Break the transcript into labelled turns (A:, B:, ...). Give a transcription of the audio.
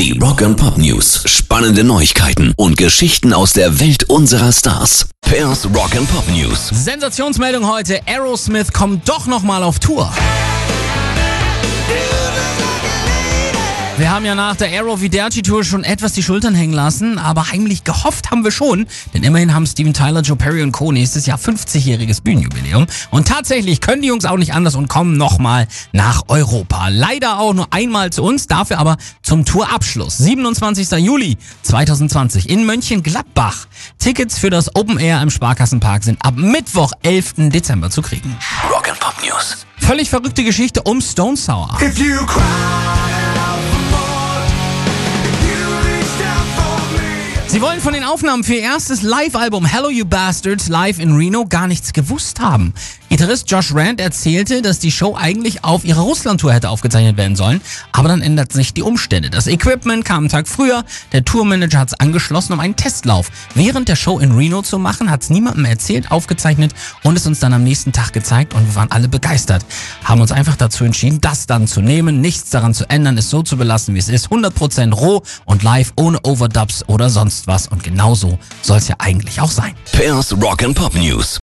A: Die Rock and Pop News. Spannende Neuigkeiten und Geschichten aus der Welt unserer Stars. Pairs Rock and Pop News.
B: Sensationsmeldung heute. Aerosmith kommt doch nochmal auf Tour. Wir haben ja nach der Aero Viderci Tour schon etwas die Schultern hängen lassen, aber heimlich gehofft haben wir schon, denn immerhin haben Steven Tyler, Joe Perry und Co. nächstes Jahr 50-jähriges Bühnenjubiläum. Und tatsächlich können die Jungs auch nicht anders und kommen nochmal nach Europa. Leider auch nur einmal zu uns, dafür aber zum Tourabschluss. 27. Juli 2020 in Mönchengladbach. Tickets für das Open Air im Sparkassenpark sind ab Mittwoch, 11. Dezember zu kriegen.
A: Rock and Pop News.
B: Völlig verrückte Geschichte um Stone Sour.
C: If you cry
B: Sie wollen von den Aufnahmen für ihr erstes Live-Album Hello You Bastards live in Reno gar nichts gewusst haben. Gitarrist Josh Rand erzählte, dass die Show eigentlich auf ihrer Russland-Tour hätte aufgezeichnet werden sollen, aber dann ändert sich die Umstände. Das Equipment kam einen Tag früher, der Tourmanager hat es angeschlossen, um einen Testlauf während der Show in Reno zu machen, hat es niemandem erzählt, aufgezeichnet und es uns dann am nächsten Tag gezeigt und wir waren alle begeistert. Haben uns einfach dazu entschieden, das dann zu nehmen, nichts daran zu ändern, es so zu belassen, wie es ist, 100% roh und live, ohne Overdubs oder sonst was und genau so soll es ja eigentlich auch sein.
A: Pairs Rock and Pop News.